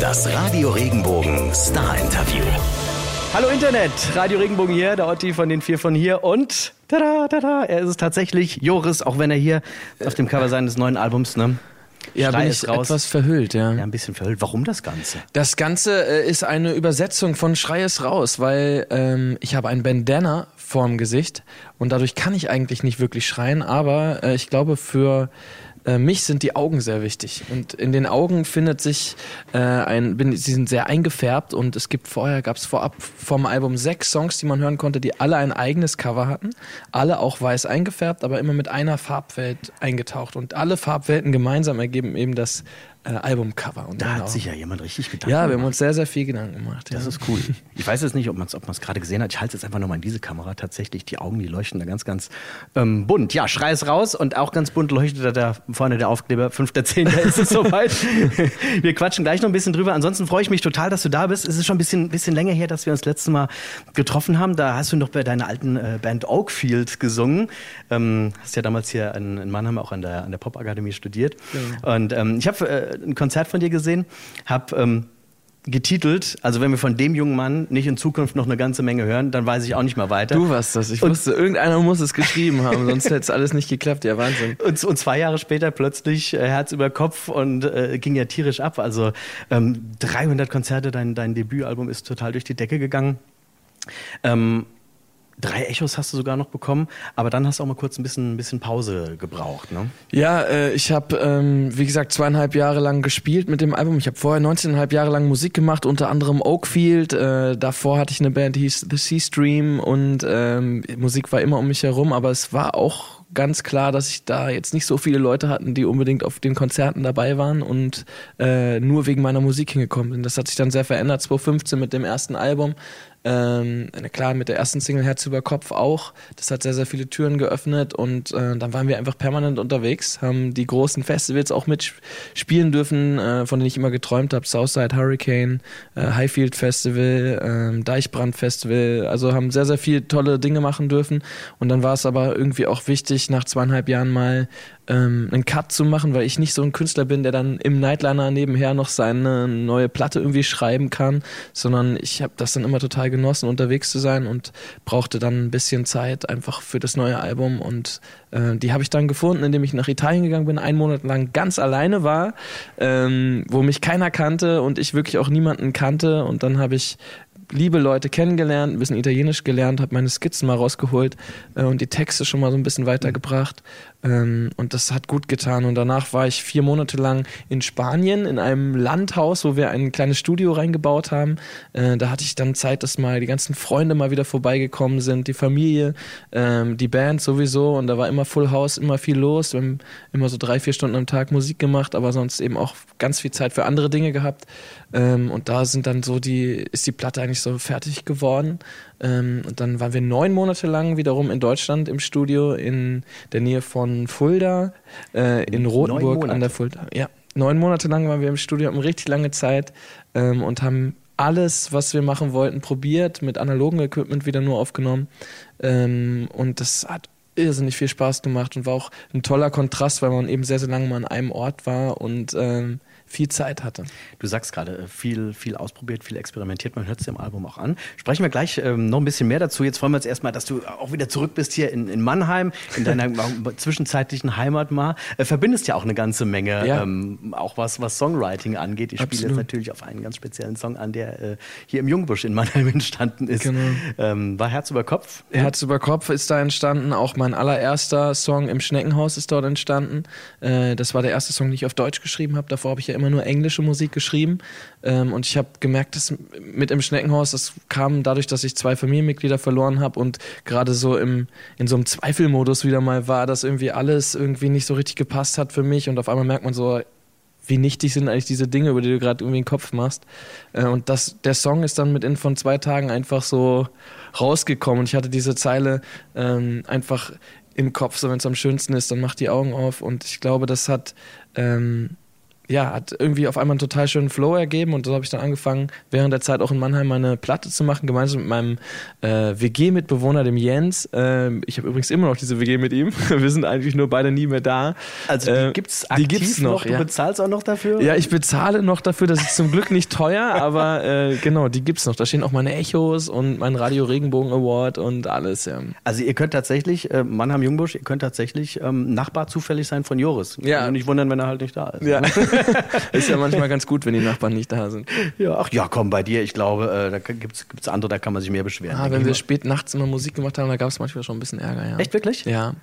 Das Radio Regenbogen Star Interview. Hallo Internet, Radio Regenbogen hier, der Otti von den vier von hier und tada, tada, er ist es tatsächlich, Joris, auch wenn er hier auf dem Cover seines neuen Albums, ne? Ja, Schrei bin ist ich raus. etwas verhüllt, ja. Ja, ein bisschen verhüllt. Warum das Ganze? Das Ganze äh, ist eine Übersetzung von Schrei es raus, weil ähm, ich habe ein Bandana vorm Gesicht und dadurch kann ich eigentlich nicht wirklich schreien, aber äh, ich glaube für äh, mich sind die Augen sehr wichtig. Und in den Augen findet sich äh, ein, bin, sie sind sehr eingefärbt und es gibt vorher, gab es vorab vom Album sechs Songs, die man hören konnte, die alle ein eigenes Cover hatten, alle auch weiß eingefärbt, aber immer mit einer Farbwelt eingetaucht. Und alle Farbwelten gemeinsam ergeben eben das äh, Albumcover. Und Da genau. hat sich ja jemand richtig Gedanken Ja, wir gemacht. haben uns sehr, sehr viel Gedanken gemacht. Ja. Das ist cool. Ich weiß jetzt nicht, ob man es ob man's gerade gesehen hat. Ich halte jetzt einfach nochmal in diese Kamera. Tatsächlich, die Augen, die leuchten da ganz, ganz ähm, bunt. Ja, Schrei es raus und auch ganz bunt leuchtet da der, vorne der Aufkleber. 5.10. ist es soweit. Wir quatschen gleich noch ein bisschen drüber. Ansonsten freue ich mich total, dass du da bist. Es ist schon ein bisschen, bisschen länger her, dass wir uns das letzte Mal getroffen haben. Da hast du noch bei deiner alten äh, Band Oakfield gesungen. Ähm, hast ja damals hier in, in Mannheim auch an der, an der Popakademie studiert. Und ähm, ich habe äh, ein Konzert von dir gesehen, habe ähm, getitelt, also wenn wir von dem jungen Mann nicht in Zukunft noch eine ganze Menge hören, dann weiß ich auch nicht mehr weiter. Du warst das. Ich Und- wusste, irgendeiner muss es geschrieben haben, sonst hätte es alles nicht geklappt. Ja, Wahnsinn. Und, und zwei Jahre später plötzlich äh, Herz über Kopf und äh, ging ja tierisch ab. Also ähm, 300 Konzerte, dein, dein Debütalbum ist total durch die Decke gegangen. Ähm, drei Echos hast du sogar noch bekommen, aber dann hast du auch mal kurz ein bisschen, ein bisschen Pause gebraucht. Ne? Ja, äh, ich habe, ähm, wie gesagt, zweieinhalb Jahre lang gespielt mit dem Album. Ich habe vorher 19,5 Jahre lang Musik gemacht, unter anderem Oakfield. Äh, davor hatte ich eine Band, die hieß The Sea Stream und ähm, Musik war immer um mich herum, aber es war auch ganz klar, dass ich da jetzt nicht so viele Leute hatten, die unbedingt auf den Konzerten dabei waren und äh, nur wegen meiner Musik hingekommen sind. Das hat sich dann sehr verändert, 2015 mit dem ersten Album. Ähm, klar, mit der ersten Single Herz über Kopf auch. Das hat sehr, sehr viele Türen geöffnet und äh, dann waren wir einfach permanent unterwegs, haben die großen Festivals auch mitspielen dürfen, äh, von denen ich immer geträumt habe. Southside Hurricane, äh, Highfield Festival, ähm, Deichbrand Festival. Also haben sehr, sehr viele tolle Dinge machen dürfen. Und dann war es aber irgendwie auch wichtig, nach zweieinhalb Jahren mal ähm, einen Cut zu machen, weil ich nicht so ein Künstler bin, der dann im Nightliner nebenher noch seine neue Platte irgendwie schreiben kann, sondern ich habe das dann immer total genossen, unterwegs zu sein und brauchte dann ein bisschen Zeit einfach für das neue Album und äh, die habe ich dann gefunden, indem ich nach Italien gegangen bin, einen Monat lang ganz alleine war, ähm, wo mich keiner kannte und ich wirklich auch niemanden kannte und dann habe ich liebe Leute kennengelernt, ein bisschen Italienisch gelernt, habe meine Skizzen mal rausgeholt äh, und die Texte schon mal so ein bisschen weitergebracht. Ähm, und das hat gut getan. Und danach war ich vier Monate lang in Spanien in einem Landhaus, wo wir ein kleines Studio reingebaut haben. Äh, da hatte ich dann Zeit, dass mal die ganzen Freunde mal wieder vorbeigekommen sind, die Familie, ähm, die Band sowieso. Und da war immer Full House, immer viel los. Wir haben immer so drei, vier Stunden am Tag Musik gemacht, aber sonst eben auch ganz viel Zeit für andere Dinge gehabt. Ähm, und da sind dann so die, ist die Platte eigentlich so fertig geworden. Und dann waren wir neun Monate lang wiederum in Deutschland im Studio in der Nähe von Fulda, äh, in Rothenburg an der Fulda. Ja, neun Monate lang waren wir im Studio, haben richtig lange Zeit ähm, und haben alles, was wir machen wollten, probiert, mit analogem Equipment wieder nur aufgenommen. Ähm, und das hat irrsinnig viel Spaß gemacht und war auch ein toller Kontrast, weil man eben sehr, sehr lange mal an einem Ort war und ähm, viel Zeit hatte. Du sagst gerade, äh, viel, viel ausprobiert, viel experimentiert. Man hört es im Album auch an. Sprechen wir gleich ähm, noch ein bisschen mehr dazu. Jetzt freuen wir uns erstmal, dass du auch wieder zurück bist hier in, in Mannheim, in deiner zwischenzeitlichen Heimat mal. Äh, verbindest ja auch eine ganze Menge, Ja. ähm, auch was, was Songwriting angeht. Ich spiele jetzt natürlich auf einen ganz speziellen Song an, der äh, hier im Jungbusch in Mannheim entstanden ist. Genau. Ähm, war Herz über Kopf. Herz über Kopf ist da entstanden. Auch mein allererster Song im Schneckenhaus ist dort entstanden. Äh, das war der erste Song, den ich auf Deutsch geschrieben habe. Davor habe ich ja immer nur englische Musik geschrieben. Ähm, und ich habe gemerkt, dass mit im Schneckenhaus, das kam dadurch, dass ich zwei Familienmitglieder verloren habe und gerade so im, in so einem Zweifelmodus wieder mal war, dass irgendwie alles irgendwie nicht so richtig gepasst hat für mich. Und auf einmal merkt man so, wie nichtig sind eigentlich diese Dinge, über die du gerade irgendwie den Kopf machst. Äh, Und das, der Song ist dann mit in von zwei Tagen einfach so rausgekommen. Und ich hatte diese Zeile ähm, einfach im Kopf, so wenn es am schönsten ist, dann mach die Augen auf. Und ich glaube, das hat ähm, ja, hat irgendwie auf einmal einen total schönen Flow ergeben und so habe ich dann angefangen, während der Zeit auch in Mannheim meine Platte zu machen, gemeinsam mit meinem äh, WG-Mitbewohner, dem Jens. Äh, ich habe übrigens immer noch diese WG mit ihm. Wir sind eigentlich nur beide nie mehr da. Also die Äh, gibt's die gibt's aktiv noch, Du ja. bezahlst auch noch dafür? Ja, ich bezahle noch dafür, das ist zum Glück nicht teuer, aber äh, genau, die gibt's noch. Da stehen auch meine Echos und mein Radio Regenbogen Award und alles, ja. Also ihr könnt tatsächlich, äh, Mannheim Jungbusch, ihr könnt tatsächlich ähm, Nachbar zufällig sein von Joris. Ja. Also nicht wundern, wenn er halt nicht da ist. Ja. ist ja manchmal ganz gut, wenn die Nachbarn nicht da sind. Ja, ach ja, komm, bei dir, ich glaube, äh, da gibt's gibt's andere, da kann man sich mehr beschweren. Ah, wenn wir spät nachts immer Musik gemacht haben, da gab es manchmal schon ein bisschen Ärger, ja. Echt wirklich? Ja.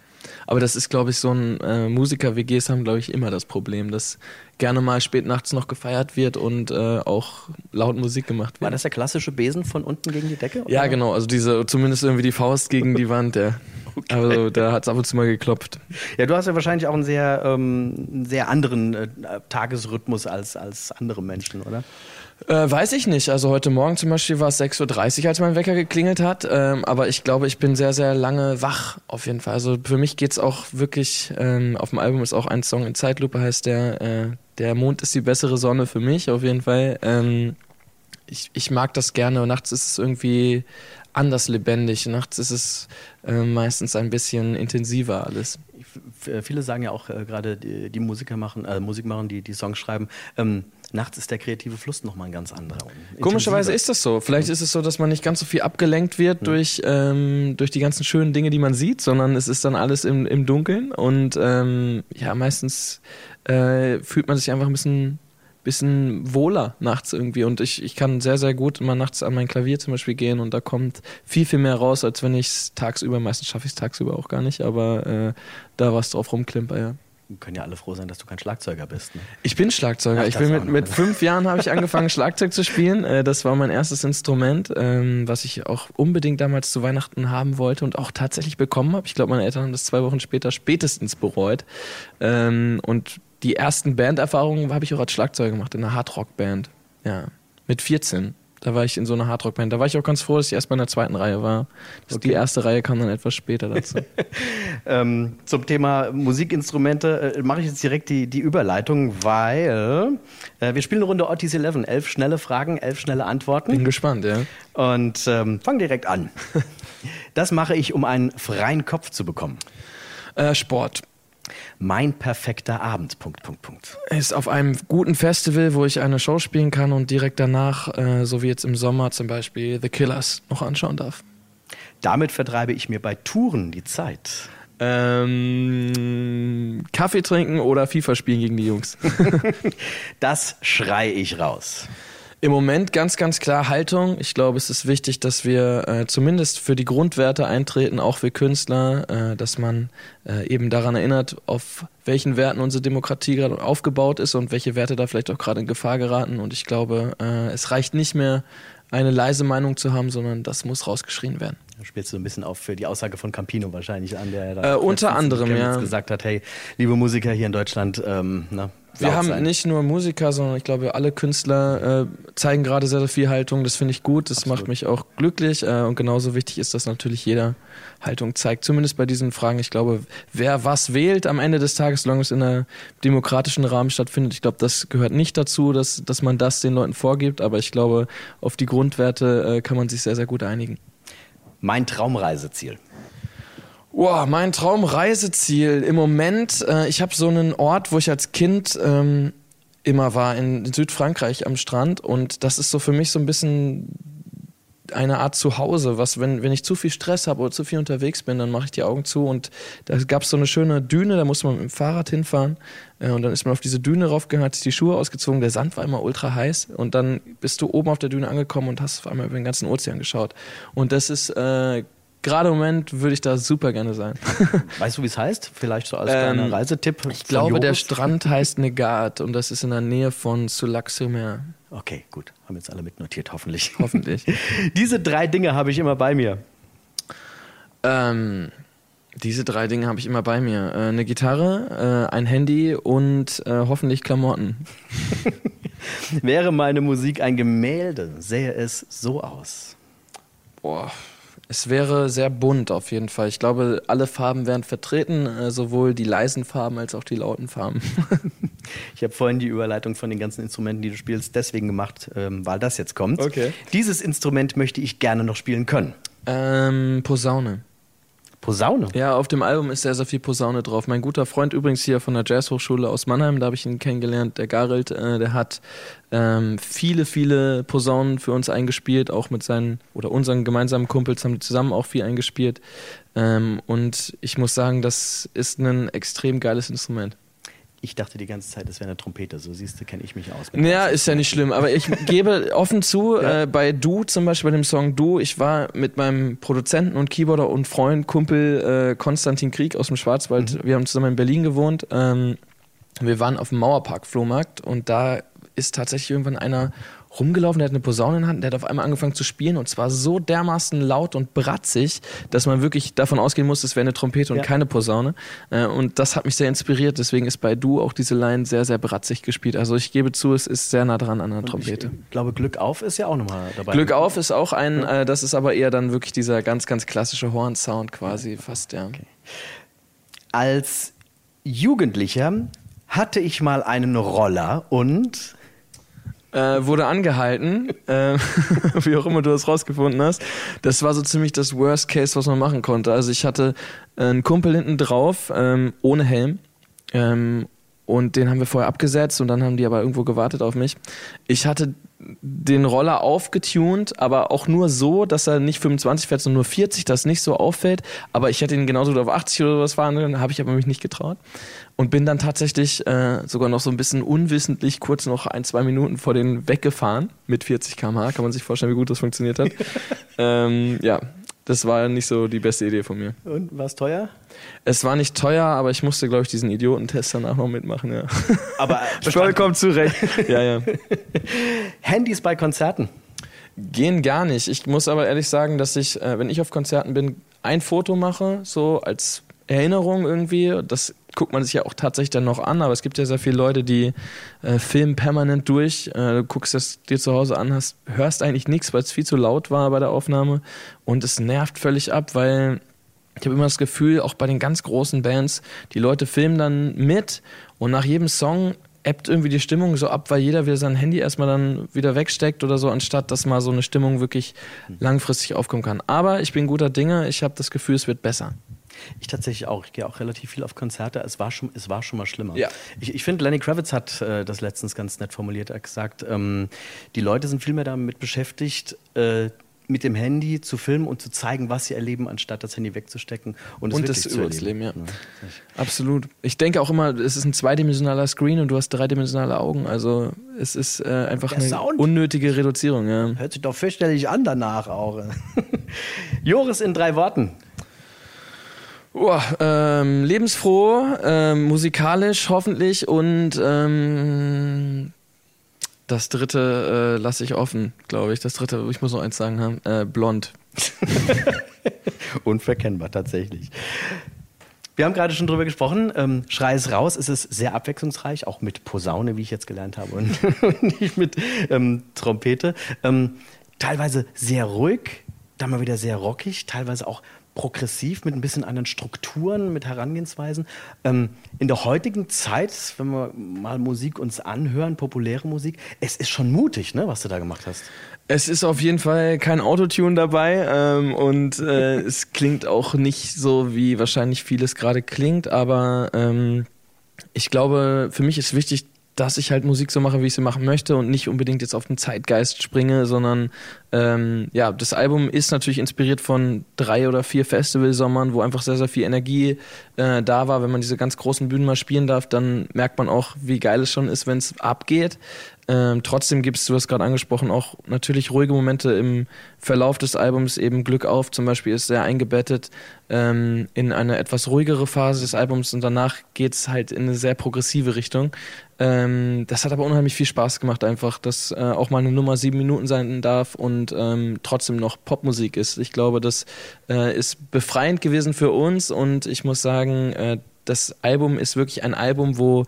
Aber das ist, glaube ich, so ein äh, Musiker-WGs haben, glaube ich, immer das Problem, dass gerne mal spät nachts noch gefeiert wird und äh, auch laut Musik gemacht War wird. das der klassische Besen von unten gegen die Decke? Ja, oder? genau, also diese, zumindest irgendwie die Faust gegen die Wand, ja. Also da hat es ab und zu mal geklopft. Ja, du hast ja wahrscheinlich auch einen sehr, ähm, sehr anderen äh, Tagesrhythmus als, als andere Menschen, oder? Äh, weiß ich nicht. Also heute Morgen zum Beispiel war es 6.30 Uhr, als mein Wecker geklingelt hat. Ähm, aber ich glaube, ich bin sehr, sehr lange wach auf jeden Fall. Also für mich geht's auch wirklich, ähm, auf dem Album ist auch ein Song in Zeitlupe, heißt der, äh, der Mond ist die bessere Sonne für mich auf jeden Fall. Ähm, ich, ich mag das gerne. Nachts ist es irgendwie anders lebendig. Nachts ist es äh, meistens ein bisschen intensiver alles. F- Viele sagen ja auch äh, gerade die, die Musiker machen, äh, Musik machen, die die Songs schreiben. Ähm, nachts ist der kreative Fluss nochmal ein ganz anderer. Komischerweise ist das so. Vielleicht ist es so, dass man nicht ganz so viel abgelenkt wird durch, ähm, durch die ganzen schönen Dinge, die man sieht, sondern es ist dann alles im, im Dunkeln. Und ähm, ja, meistens äh, fühlt man sich einfach ein bisschen, bisschen wohler nachts irgendwie. Und ich, ich kann sehr, sehr gut immer nachts an mein Klavier zum Beispiel gehen und da kommt viel, viel mehr raus, als wenn ich es tagsüber, meistens schaffe ich es tagsüber auch gar nicht, aber äh, da was drauf rumklimper, ja. Wir können ja alle froh sein, dass du kein Schlagzeuger bist. Ne? Ich bin Schlagzeuger. Ach, ich bin mit, mit ne? fünf Jahren habe ich angefangen Schlagzeug zu spielen. Äh, Das war mein erstes Instrument, ähm, was ich auch unbedingt damals zu Weihnachten haben wollte und auch tatsächlich bekommen habe. Ich glaube, meine Eltern haben das zwei Wochen später spätestens bereut. Ähm, Und die ersten Banderfahrungen habe ich auch als Schlagzeuger gemacht in einer Hardrock-Band. Ja, mit 14. Da war ich in so einer Hardrock-Band. Da war ich auch ganz froh, dass ich erst in der zweiten Reihe war. Die erste Reihe kam dann etwas später dazu. Ähm, zum Thema Musikinstrumente äh, mache ich jetzt direkt die, die Überleitung, weil äh, wir spielen eine Runde Otis 11. Elf schnelle Fragen, elf schnelle Bin Antworten. gespannt, ja. Und ähm, fang direkt an. Das mache ich, um einen freien Kopf zu bekommen. Äh, Sport. Mein perfekter Abend. Punkt, Punkt, Punkt. ist auf einem guten Festival, wo ich eine Show spielen kann und direkt danach, äh, so wie jetzt im Sommer zum Beispiel, The Killers noch anschauen darf. Damit vertreibe ich mir bei Touren die Zeit. Ähm, Kaffee trinken oder FIFA spielen gegen die Jungs. Das schrei ich raus. Im Moment ganz, ganz klar Haltung. Ich glaube, es ist wichtig, dass wir äh, zumindest für die Grundwerte eintreten, auch für Künstler, äh, dass man äh, eben daran erinnert, auf welchen Werten unsere Demokratie gerade aufgebaut ist und welche Werte da vielleicht auch gerade in Gefahr geraten. Und ich glaube, äh, es reicht nicht mehr, eine leise Meinung zu haben, sondern das muss rausgeschrien werden. Da spielst du ein bisschen auf für die Aussage von Campino wahrscheinlich an, der Äh, unter anderem, ja. gesagt hat, hey, liebe Musiker hier in Deutschland, ähm, na, Wir haben sein. nicht nur Musiker, sondern ich glaube, alle Künstler äh, zeigen gerade sehr, sehr viel Haltung. Das finde ich gut, das macht mich auch glücklich. Äh, und genauso wichtig ist, dass natürlich jeder Haltung zeigt. Zumindest bei diesen Fragen. Ich glaube, wer was wählt am Ende des Tages, solange es in einem demokratischen Rahmen stattfindet, ich glaube, das gehört nicht dazu, dass, dass man das den Leuten vorgibt. Aber ich glaube, auf die Grundwerte äh, kann man sich sehr, sehr gut einigen. Mein Traumreiseziel. Wow, mein Traumreiseziel im Moment, äh, ich habe so einen Ort, wo ich als Kind ähm, immer war, in Südfrankreich am Strand. Und das ist so für mich so ein bisschen eine Art Zuhause, was, wenn, wenn ich zu viel Stress habe oder zu viel unterwegs bin, dann mache ich die Augen zu. Und da gab es so eine schöne Düne, da musste man mit dem Fahrrad hinfahren. Äh, und dann ist man auf diese Düne raufgegangen, hat sich die Schuhe ausgezogen, der Sand war immer ultra heiß. Und dann bist du oben auf der Düne angekommen und hast auf einmal über den ganzen Ozean geschaut. Und das ist äh, gerade im Moment würde ich da super gerne sein. Weißt du, wie es heißt? Vielleicht so als Ähm, kleiner Reisetipp. Ich glaube, der Joris? Strand heißt Negat und das ist in der Nähe von Sulac-sur-Mer. Okay, gut. Haben jetzt alle mitnotiert, hoffentlich. Hoffentlich. Diese drei Dinge habe ich immer bei mir. ähm, diese drei Dinge habe ich immer bei mir. Äh, eine Gitarre, äh, ein Handy und äh, hoffentlich Klamotten. Wäre meine Musik ein Gemälde, sähe es so aus. Boah. Es wäre sehr bunt auf jeden Fall. Ich glaube, alle Farben wären vertreten, äh, sowohl die leisen Farben als auch die lauten Farben. ich habe vorhin die Überleitung von den ganzen Instrumenten, die du spielst, deswegen gemacht, ähm, weil das jetzt kommt. Okay. Dieses Instrument möchte ich gerne noch spielen können. Ähm, Posaune. Posaune? Ja, auf dem Album ist sehr, sehr viel Posaune drauf. Mein guter Freund übrigens hier von der Jazzhochschule aus Mannheim, da habe ich ihn kennengelernt, der Garelt, äh, der hat ähm, viele, viele Posaunen für uns eingespielt, auch mit seinen oder unseren gemeinsamen Kumpels haben die zusammen auch viel eingespielt. Ähm, und ich muss sagen, das ist ein extrem geiles Instrument. Ich dachte die ganze Zeit, es wäre eine Trompete. So siehst du, kenne ich mich aus. Ja, ist ja nicht schlimm. Aber ich gebe offen zu, ja. äh, bei Du zum Beispiel, bei dem Song Du, ich war mit meinem Produzenten und Keyboarder und Freund, Kumpel äh, Konstantin Krieg aus dem Schwarzwald. Mhm. Wir haben zusammen in Berlin gewohnt. Ähm, wir waren auf dem Mauerpark-Flohmarkt und da ist tatsächlich irgendwann einer rumgelaufen, der hat eine Posaune in der Hand, der hat auf einmal angefangen zu spielen und zwar so dermaßen laut und bratzig, dass man wirklich davon ausgehen muss, es wäre eine Trompete und ja. keine Posaune. Äh, und das hat mich sehr inspiriert, deswegen ist bei Du auch diese Line sehr, sehr bratzig gespielt. Also ich gebe zu, es ist sehr nah dran an einer Trompete. Ich glaube, Glück auf ist ja auch nochmal dabei. Glück auf ist auch ein, äh, das ist aber eher dann wirklich dieser ganz, ganz klassische Horn-Sound quasi fast, ja. Okay. Als Jugendlicher hatte ich mal einen Roller und äh, wurde angehalten, äh, wie auch immer du das rausgefunden hast. Das war so ziemlich das Worst Case, was man machen konnte. Also ich hatte einen Kumpel hinten drauf, ähm, ohne Helm. Ähm, und den haben wir vorher abgesetzt und dann haben die aber irgendwo gewartet auf mich. Ich hatte den Roller aufgetunt, aber auch nur so, dass er nicht 25 fährt, sondern nur 40, dass nicht so auffällt. Aber ich hätte ihn genauso auf 80 oder was fahren können, habe ich aber mich nicht getraut. Und bin dann tatsächlich äh, sogar noch so ein bisschen unwissentlich kurz noch ein, zwei Minuten vor den weggefahren mit 40 km/h. Kann man sich vorstellen, wie gut das funktioniert hat. ähm, ja, das war nicht so die beste Idee von mir. Und war es teuer? Es war nicht teuer, aber ich musste, glaube ich, diesen Idiotentest danach noch mitmachen, ja. Aber vollkommen zurecht. ja, ja. Handys bei Konzerten? Gehen gar nicht. Ich muss aber ehrlich sagen, dass ich, äh, wenn ich auf Konzerten bin, ein Foto mache, so als Erinnerung irgendwie. Das guckt man sich ja auch tatsächlich dann noch an, aber es gibt ja sehr viele Leute, die äh, filmen permanent durch. Äh, du guckst das dir zu Hause an, hast, hörst eigentlich nichts, weil es viel zu laut war bei der Aufnahme und es nervt völlig ab, weil ich habe immer das Gefühl, auch bei den ganz großen Bands, die Leute filmen dann mit und nach jedem Song ebbt irgendwie die Stimmung so ab, weil jeder wieder sein Handy erstmal dann wieder wegsteckt oder so, anstatt dass mal so eine Stimmung wirklich langfristig aufkommen kann. Aber ich bin guter Dinge, ich habe das Gefühl, es wird besser. Ich tatsächlich auch. Ich gehe auch relativ viel auf Konzerte. Es war schon, es war schon mal schlimmer. Ja. Ich, ich finde, Lenny Kravitz hat äh, das letztens ganz nett formuliert. Er hat gesagt, ähm, die Leute sind viel mehr damit beschäftigt, äh, mit dem Handy zu filmen und zu zeigen, was sie erleben, anstatt das Handy wegzustecken und, und das zu erleben. Ja. ja. Absolut. Ich denke auch immer, es ist ein zweidimensionaler Screen und du hast dreidimensionale Augen. Also es ist äh, einfach Der eine Sound unnötige Reduzierung. Ja. Hört sich doch fürchterlich an danach auch. Joris in drei Worten. Oh, ähm, lebensfroh, ähm, musikalisch hoffentlich und ähm, das dritte äh, lasse ich offen, glaube ich. Das dritte, ich muss noch eins sagen äh, blond. Unverkennbar tatsächlich. Wir haben gerade schon drüber gesprochen. Ähm, Schrei es raus. Es ist sehr abwechslungsreich, auch mit Posaune, wie ich jetzt gelernt habe, und nicht mit ähm, Trompete. Ähm, teilweise sehr ruhig, dann mal wieder sehr rockig, teilweise auch progressiv mit ein bisschen anderen Strukturen, mit Herangehensweisen. Ähm, in der heutigen Zeit, wenn wir mal Musik uns anhören, populäre Musik, es ist schon mutig, ne, was du da gemacht hast. Es ist auf jeden Fall kein Autotune dabei ähm, und äh, es klingt auch nicht so, wie wahrscheinlich vieles gerade klingt, aber ähm, ich glaube, für mich ist wichtig, dass ich halt Musik so mache, wie ich sie machen möchte und nicht unbedingt jetzt auf den Zeitgeist springe, sondern ähm, ja, das Album ist natürlich inspiriert von drei oder vier Festivalsommern, wo einfach sehr, sehr viel Energie äh, da war. Wenn man diese ganz großen Bühnen mal spielen darf, dann merkt man auch, wie geil es schon ist, wenn es abgeht. Ähm, trotzdem gibt es, du hast gerade angesprochen, auch natürlich ruhige Momente im Verlauf des Albums. Eben Glück auf zum Beispiel ist sehr eingebettet ähm, in eine etwas ruhigere Phase des Albums und danach geht es halt in eine sehr progressive Richtung. Ähm, das hat aber unheimlich viel Spaß gemacht, einfach, dass äh, auch mal eine Nummer sieben Minuten sein darf und ähm, trotzdem noch Popmusik ist. Ich glaube, das äh, ist befreiend gewesen für uns und ich muss sagen, äh, das Album ist wirklich ein Album, wo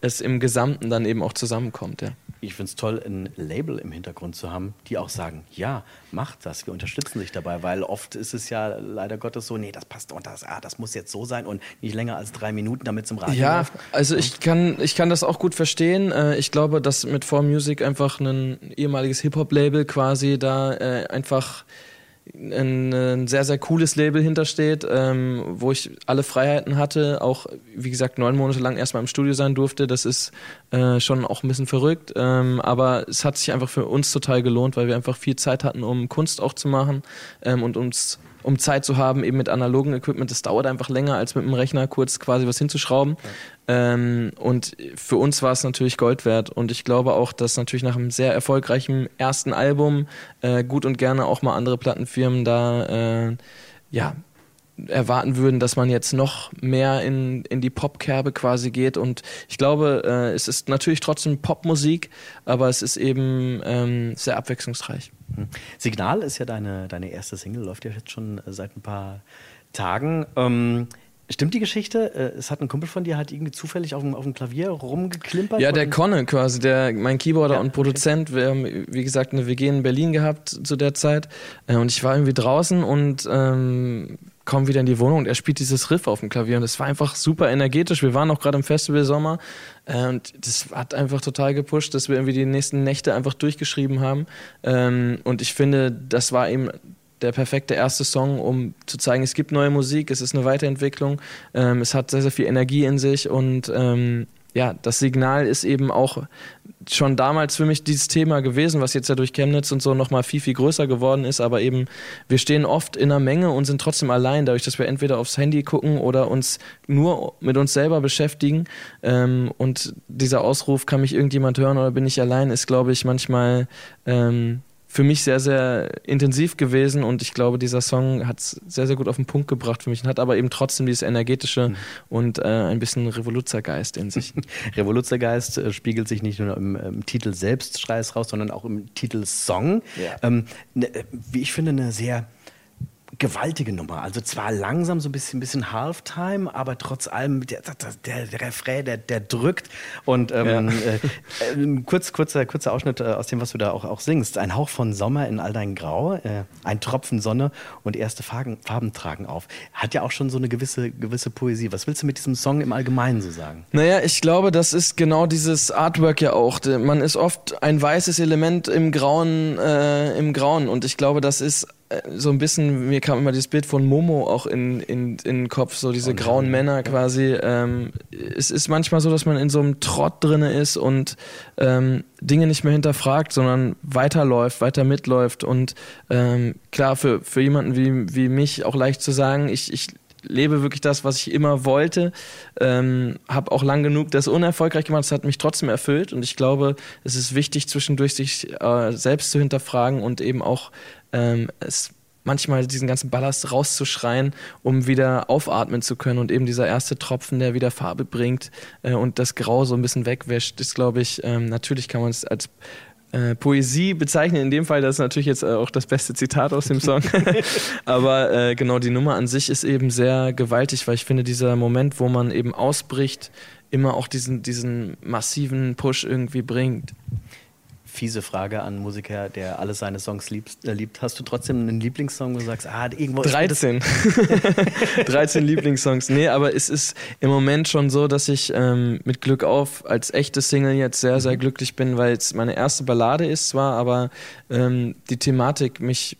es im Gesamten dann eben auch zusammenkommt. Ja. Ich finde es toll, ein Label im Hintergrund zu haben, die auch sagen, ja, macht das, wir unterstützen dich dabei, weil oft ist es ja leider Gottes so, nee, das passt und das, ah, das muss jetzt so sein und nicht länger als drei Minuten, damit im Radio Ja, läuft. also ich kann, ich kann das auch gut verstehen. Äh, Ich glaube, dass mit 4Music einfach ein ehemaliges Hip-Hop-Label quasi da äh, einfach ein, ein sehr, sehr cooles Label hintersteht, ähm, wo ich alle Freiheiten hatte, auch wie gesagt neun Monate lang erstmal im Studio sein durfte. Das ist äh, schon auch ein bisschen verrückt, ähm, aber es hat sich einfach für uns total gelohnt, weil wir einfach viel Zeit hatten, um Kunst auch zu machen ähm, und uns um Zeit zu haben, eben mit analogen Equipment. Das dauert einfach länger, als mit dem Rechner kurz quasi was hinzuschrauben. Ähm, und für uns war es natürlich Gold wert. Und ich glaube auch, dass natürlich nach einem sehr erfolgreichen ersten Album äh, gut und gerne auch mal andere Plattenfirmen da äh, ja erwarten würden, dass man jetzt noch mehr in, in die Popkerbe quasi geht. Und ich glaube, äh, es ist natürlich trotzdem Popmusik, aber es ist eben ähm, sehr abwechslungsreich. Hm. Signal ist ja deine, deine erste Single, läuft ja jetzt schon äh, seit ein paar Tagen. Ähm, stimmt die Geschichte? Äh, Es hat ein Kumpel von dir halt irgendwie zufällig auf dem, auf dem Klavier rumgeklimpert? Ja, der Conne quasi, der, mein Keyboarder Ja, und Produzent. Wir haben, wie gesagt, eine WG in Berlin gehabt zu der Zeit. Äh, Und ich war irgendwie draußen und ähm, komme wieder in die Wohnung und er spielt dieses Riff auf dem Klavier. Und es war einfach super energetisch. Wir waren auch gerade im Festival Sommer. äh, Und das hat einfach total gepusht, dass wir irgendwie die nächsten Nächte einfach durchgeschrieben haben. Ähm, Und ich finde, das war eben der perfekte erste Song, um zu zeigen, es gibt neue Musik, es ist eine Weiterentwicklung, ähm, es hat sehr, sehr viel Energie in sich und ähm, ja, das Signal ist eben auch schon damals für mich dieses Thema gewesen, was jetzt ja durch Chemnitz und so nochmal viel, viel größer geworden ist, aber eben wir stehen oft in einer Menge und sind trotzdem allein, dadurch, dass wir entweder aufs Handy gucken oder uns nur mit uns selber beschäftigen. Ähm, und dieser Ausruf, kann mich irgendjemand hören oder bin ich allein, ist, glaube ich, manchmal ähm, für mich sehr, sehr intensiv gewesen und ich glaube, dieser Song hat es sehr, sehr gut auf den Punkt gebracht für mich und hat aber eben trotzdem dieses energetische und äh, ein bisschen Revoluzergeist in sich. Revoluzergeist äh, spiegelt sich nicht nur im, im Titel selbst, Schrei raus, sondern auch im Titel Song. Ja. Ähm, ne, wie ich finde, eine sehr gewaltige Nummer. Also zwar langsam, so ein bisschen, bisschen Halftime, aber trotz allem, der, der, der Refrain, der, der drückt. Und ähm, äh, äh, kurz, kurzer, kurzer Ausschnitt äh, aus dem, was du da auch, auch singst. Ein Hauch von Sommer in all dein Grau, äh, ein Tropfen Sonne und erste Farben, Farben tragen auf. Hat ja auch schon so eine gewisse, gewisse Poesie. Was willst du mit diesem Song im Allgemeinen so sagen? Naja, ich glaube, das ist genau dieses Artwork ja auch. Man ist oft ein weißes Element im Grauen, äh, im Grauen. Und ich glaube, das ist so ein bisschen, mir kam immer dieses Bild von Momo auch in, in, in den Kopf, so diese grauen Männer quasi. Ähm, es ist manchmal so, dass man in so einem Trott drinne ist und ähm, Dinge nicht mehr hinterfragt, sondern weiterläuft, weiter mitläuft. Und ähm, klar, für, für jemanden wie, wie mich auch leicht zu sagen, ich, ich lebe wirklich das, was ich immer wollte. Ähm, habe auch lang genug das unerfolgreich gemacht. Es hat mich trotzdem erfüllt und ich glaube, es ist wichtig zwischendurch sich äh, selbst zu hinterfragen und eben auch ähm, es manchmal diesen ganzen Ballast rauszuschreien, um wieder aufatmen zu können und eben dieser erste Tropfen, der wieder Farbe bringt äh, und das Grau so ein bisschen wegwäscht, ist glaube ich, ähm, natürlich kann man es als äh, Poesie bezeichnen. In dem Fall, das ist natürlich jetzt äh, auch das beste Zitat aus dem Song. Aber äh, genau, die Nummer an sich ist eben sehr gewaltig, weil ich finde, dieser Moment, wo man eben ausbricht, immer auch diesen, diesen massiven Push irgendwie bringt. Fiese Frage an einen Musiker, der alle seine Songs liebt. Äh, liebt. Hast du trotzdem einen Lieblingssong, wo du sagst, ah, irgendwo ist mir das- 13. 13 Lieblingssongs. Nee, aber es ist im Moment schon so, dass ich ähm, mit Glück auf als echte Single jetzt sehr, sehr glücklich bin, weil es meine erste Ballade ist zwar, aber ähm, die Thematik mich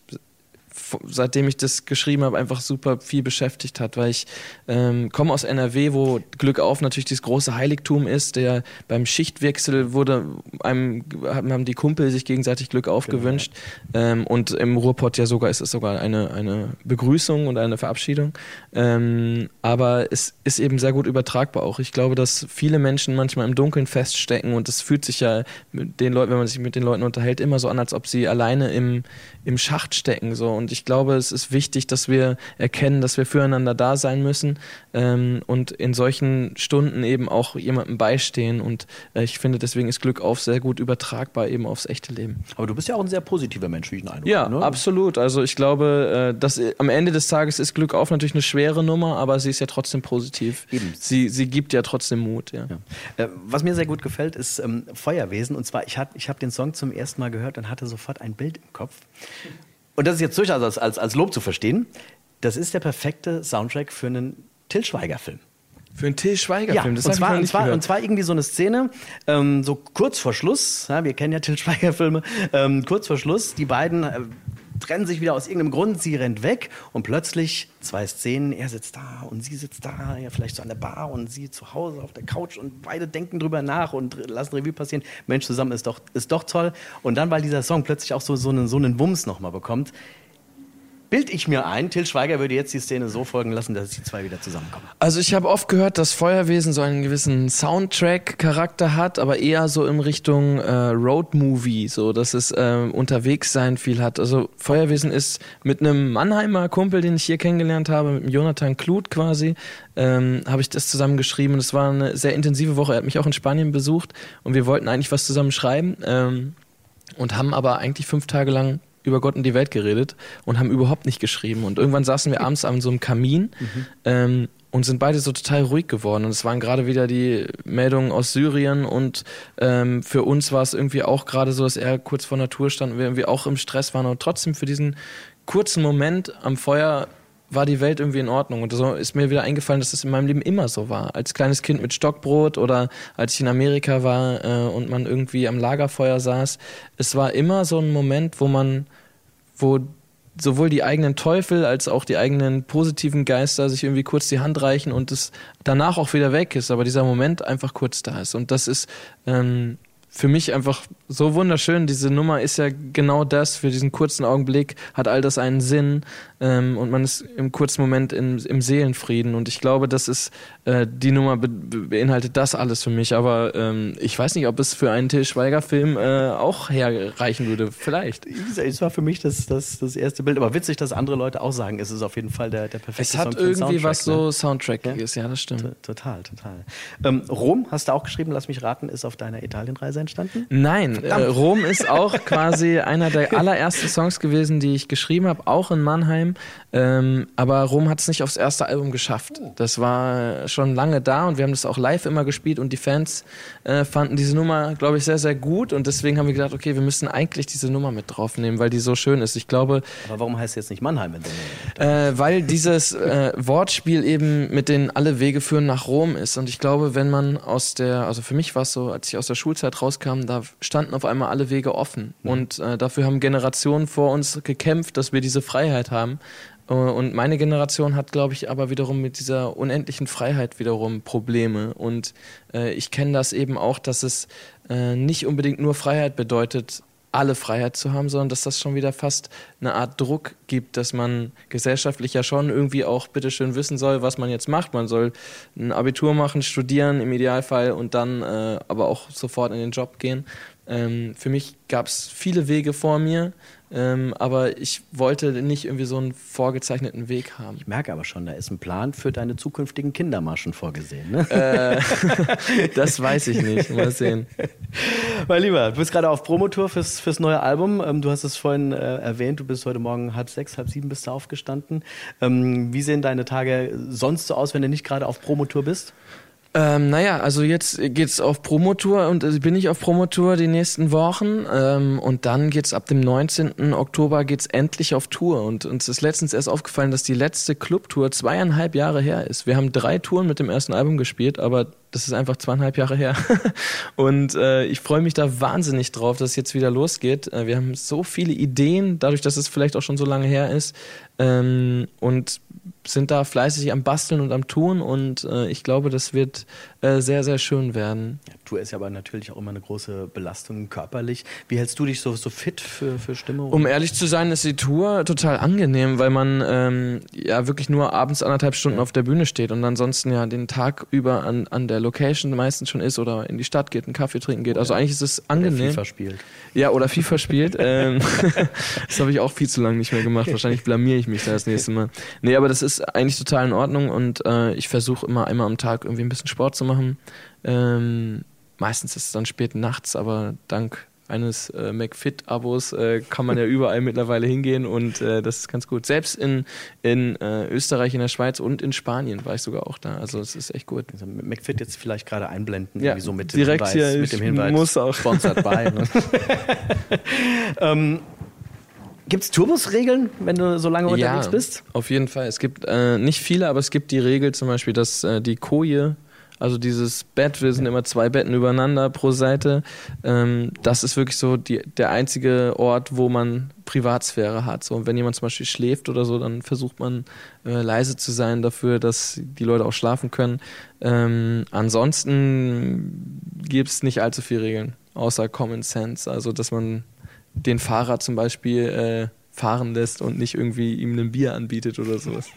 seitdem ich das geschrieben habe, einfach super viel beschäftigt hat, weil ich ähm, komme aus NRW, wo Glück auf natürlich dieses große Heiligtum ist, der beim Schichtwechsel wurde einem haben die Kumpel sich gegenseitig Glück auf gewünscht ähm, und im Ruhrpott ja sogar ist es sogar eine eine Begrüßung und eine Verabschiedung, ähm, aber es ist eben sehr gut übertragbar auch. Ich glaube, dass viele Menschen manchmal im Dunkeln feststecken und es fühlt sich ja mit den Leuten, wenn man sich mit den Leuten unterhält, immer so an, als ob sie alleine im im Schacht stecken so. Und ich glaube, es ist wichtig, dass wir erkennen, dass wir füreinander da sein müssen ähm, und in solchen Stunden eben auch jemandem beistehen. Und äh, ich finde, deswegen ist Glück auf sehr gut übertragbar eben aufs echte Leben. Aber du bist ja auch ein sehr positiver Mensch, wie ich den Eindruck Ja, ne? absolut. Also ich glaube, äh, dass äh, am Ende des Tages ist Glück auf natürlich eine schwere Nummer, aber sie ist ja trotzdem positiv. Eben. Sie, sie gibt ja trotzdem Mut. Ja. Ja. Äh, Was mir sehr gut gefällt, ist ähm, Feuerwesen. Und zwar, ich, hat, ich habe den Song zum ersten Mal gehört und hatte sofort ein Bild im Kopf. Und das ist jetzt durchaus als, als, als Lob zu verstehen. Das ist der perfekte Soundtrack für einen Till Schweiger-Film. Für einen Till Schweiger-Film, das und zwar, und, zwar, und zwar irgendwie so eine Szene, ähm, so kurz vor Schluss, ja, wir kennen ja Till Schweiger-Filme, ähm, kurz vor Schluss, die beiden äh, trennen sich wieder aus irgendeinem Grund, sie rennt weg und plötzlich zwei Szenen, er sitzt da und sie sitzt da, ja, vielleicht so an der Bar und sie zu Hause auf der Couch und beide denken drüber nach und lassen Revue passieren. Mensch, zusammen ist doch, ist doch toll. Und dann, weil dieser Song plötzlich auch so, so einen, so einen Wumms nochmal bekommt, bild ich mir ein, Till Schweiger würde jetzt die Szene so folgen lassen, dass die zwei wieder zusammenkommen. Also ich habe oft gehört, dass Feuerwesen so einen gewissen Soundtrack-Charakter hat, aber eher so in Richtung äh, Road-Movie, so dass es äh, unterwegs sein viel hat. Also Feuerwesen ist mit einem Mannheimer Kumpel, den ich hier kennengelernt habe, mit Jonathan Kluth quasi, ähm, habe ich das zusammen geschrieben und es war eine sehr intensive Woche. Er hat mich auch in Spanien besucht und wir wollten eigentlich was zusammen schreiben ähm, und haben aber eigentlich fünf Tage lang über Gott und die Welt geredet und haben überhaupt nicht geschrieben. Und irgendwann saßen wir abends an so einem Kamin ähm, und sind beide so total ruhig geworden. Und es waren gerade wieder die Meldungen aus Syrien und ähm, für uns war es irgendwie auch gerade so, dass er kurz vor Natur stand und wir irgendwie auch im Stress waren. Und trotzdem für diesen kurzen Moment am Feuer war die Welt irgendwie in Ordnung. Und so ist mir wieder eingefallen, dass das in meinem Leben immer so war. Als kleines Kind mit Stockbrot oder als ich in Amerika war äh, und man irgendwie am Lagerfeuer saß. Es war immer so ein Moment, wo man, wo sowohl die eigenen Teufel als auch die eigenen positiven Geister sich irgendwie kurz die Hand reichen und es danach auch wieder weg ist, aber dieser Moment einfach kurz da ist. Und das ist ähm, für mich einfach so wunderschön. Diese Nummer ist ja genau das. Für diesen kurzen Augenblick hat all das einen Sinn ähm, und man ist im kurzen Moment in, im Seelenfrieden. Und ich glaube, das ist äh, die Nummer be beinhaltet das alles für mich. Aber ähm, ich weiß nicht, ob es für einen Till Schweiger-Film äh, auch herreichen würde. Vielleicht. Es war für mich das, das, das erste Bild. Aber witzig, dass andere Leute auch sagen, es ist auf jeden Fall der, der perfekte Es Song hat einen irgendwie Soundtrack, was ne? so Soundtrackiges, ja, das stimmt. T- Total, total. Ähm, Rom, hast du auch geschrieben, lass mich raten, ist auf deiner Italienreise entstanden? Nein, äh, Rom ist auch quasi einer der allerersten Songs gewesen, die ich geschrieben habe, auch in Mannheim. Ähm, aber Rom hat es nicht aufs erste Album geschafft. Das war schon lange da und wir haben das auch live immer gespielt und die Fans äh, fanden diese Nummer, glaube ich, sehr, sehr gut und deswegen haben wir gedacht, okay, wir müssen eigentlich diese Nummer mit draufnehmen, weil die so schön ist. Ich glaube, Aber warum heißt es jetzt nicht Mannheim? Wenn äh, weil dieses äh, Wortspiel eben mit den alle Wege führen nach Rom ist. Und ich glaube, wenn man aus der, also für mich war es so, als ich aus der Schulzeit rauskam, da standen auf einmal alle Wege offen. Und äh, dafür haben Generationen vor uns gekämpft, dass wir diese Freiheit haben. Äh, Und meine Generation hat, glaube ich, aber wiederum mit dieser unendlichen Freiheit wiederum Probleme. Und äh, ich kenne das eben auch, dass es äh, nicht unbedingt nur Freiheit bedeutet, alle Freiheit zu haben, sondern dass das schon wieder fast eine Art Druck gibt, dass man gesellschaftlich ja schon irgendwie auch bitteschön wissen soll, was man jetzt macht. Man soll ein Abitur machen, studieren im Idealfall und dann äh, aber auch sofort in den Job gehen. Ähm, für mich gab es viele Wege vor mir, ähm, aber ich wollte nicht irgendwie so einen vorgezeichneten Weg haben. Ich merke aber schon, da ist ein Plan für deine zukünftigen Kindermarschen vorgesehen. Ne? Äh, das weiß ich nicht. Mal sehen. Mein Lieber, du bist gerade auf Promotour fürs, fürs neue Album. Ähm, du hast es vorhin äh, erwähnt, du bist heute Morgen halb sechs, halb sieben bist du aufgestanden. Ähm, wie sehen deine Tage sonst so aus, wenn du nicht gerade auf Promotour bist? Ähm, naja, also jetzt geht's auf Promotour und äh, bin ich auf Promotour die nächsten Wochen ähm, und dann geht's ab dem 19. Oktober geht's endlich auf Tour und uns ist letztens erst aufgefallen, dass die letzte Clubtour zweieinhalb Jahre her ist. Wir haben drei Touren mit dem ersten Album gespielt, aber das ist einfach zweieinhalb Jahre her und äh, ich freue mich da wahnsinnig drauf, dass es jetzt wieder losgeht. Äh, wir haben so viele Ideen, dadurch, dass es vielleicht auch schon so lange her ist ähm, und sind da fleißig am Basteln und am Tun und äh, ich glaube, das wird äh, sehr, sehr schön werden. Ja, Tour ist ja aber natürlich auch immer eine große Belastung körperlich. Wie hältst du dich so, so fit für, für Stimme? Um ehrlich zu sein, ist die Tour total angenehm, weil man ähm, ja wirklich nur abends anderthalb Stunden auf der Bühne steht und ansonsten ja den Tag über an, an der Location meistens schon ist oder in die Stadt geht, einen Kaffee trinken geht. Also eigentlich ist es angenehm. Oder FIFA spielt. Ja, oder FIFA spielt. ähm, das habe ich auch viel zu lange nicht mehr gemacht. Wahrscheinlich blamiere ich mich da das nächste Mal. Nee, aber das ist eigentlich total in Ordnung und äh, ich versuche immer einmal am Tag irgendwie ein bisschen Sport zu machen. Ähm, meistens ist es dann spät nachts, aber dank eines äh, McFit-Abos äh, kann man ja überall mittlerweile hingehen und äh, das ist ganz gut. Selbst in, in äh, Österreich, in der Schweiz und in Spanien war ich sogar auch da. Also es ist echt gut. Also McFit jetzt vielleicht gerade einblenden, ja, so mit dem Hinweis, hier, mit dem Hinweis muss auch. sponsored by. Ne? ähm, Gibt es Turbusregeln, wenn du so lange unterwegs ja, bist? Auf jeden Fall. Es gibt äh, nicht viele, aber es gibt die Regel zum Beispiel, dass äh, die Koje also dieses Bett, wir sind immer zwei Betten übereinander pro Seite. Ähm, das ist wirklich so die, der einzige Ort, wo man Privatsphäre hat. So, und wenn jemand zum Beispiel schläft oder so, dann versucht man äh, leise zu sein dafür, dass die Leute auch schlafen können. Ähm, ansonsten gibt es nicht allzu viele Regeln, außer Common Sense. Also dass man den Fahrer zum Beispiel äh, fahren lässt und nicht irgendwie ihm ein Bier anbietet oder sowas.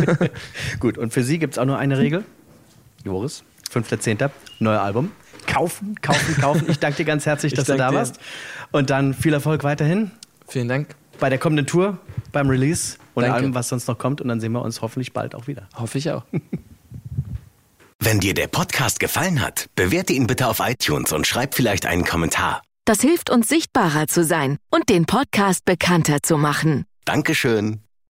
Gut, und für Sie gibt es auch nur eine Regel? Joris, 5.10. neuer Album. Kaufen, kaufen, kaufen. Ich danke dir ganz herzlich, dass du da dir. warst. Und dann viel Erfolg weiterhin. Vielen Dank. Bei der kommenden Tour, beim Release und danke. allem, was sonst noch kommt. Und dann sehen wir uns hoffentlich bald auch wieder. Hoffe ich auch. Wenn dir der Podcast gefallen hat, bewerte ihn bitte auf iTunes und schreib vielleicht einen Kommentar. Das hilft uns sichtbarer zu sein und den Podcast bekannter zu machen. Dankeschön.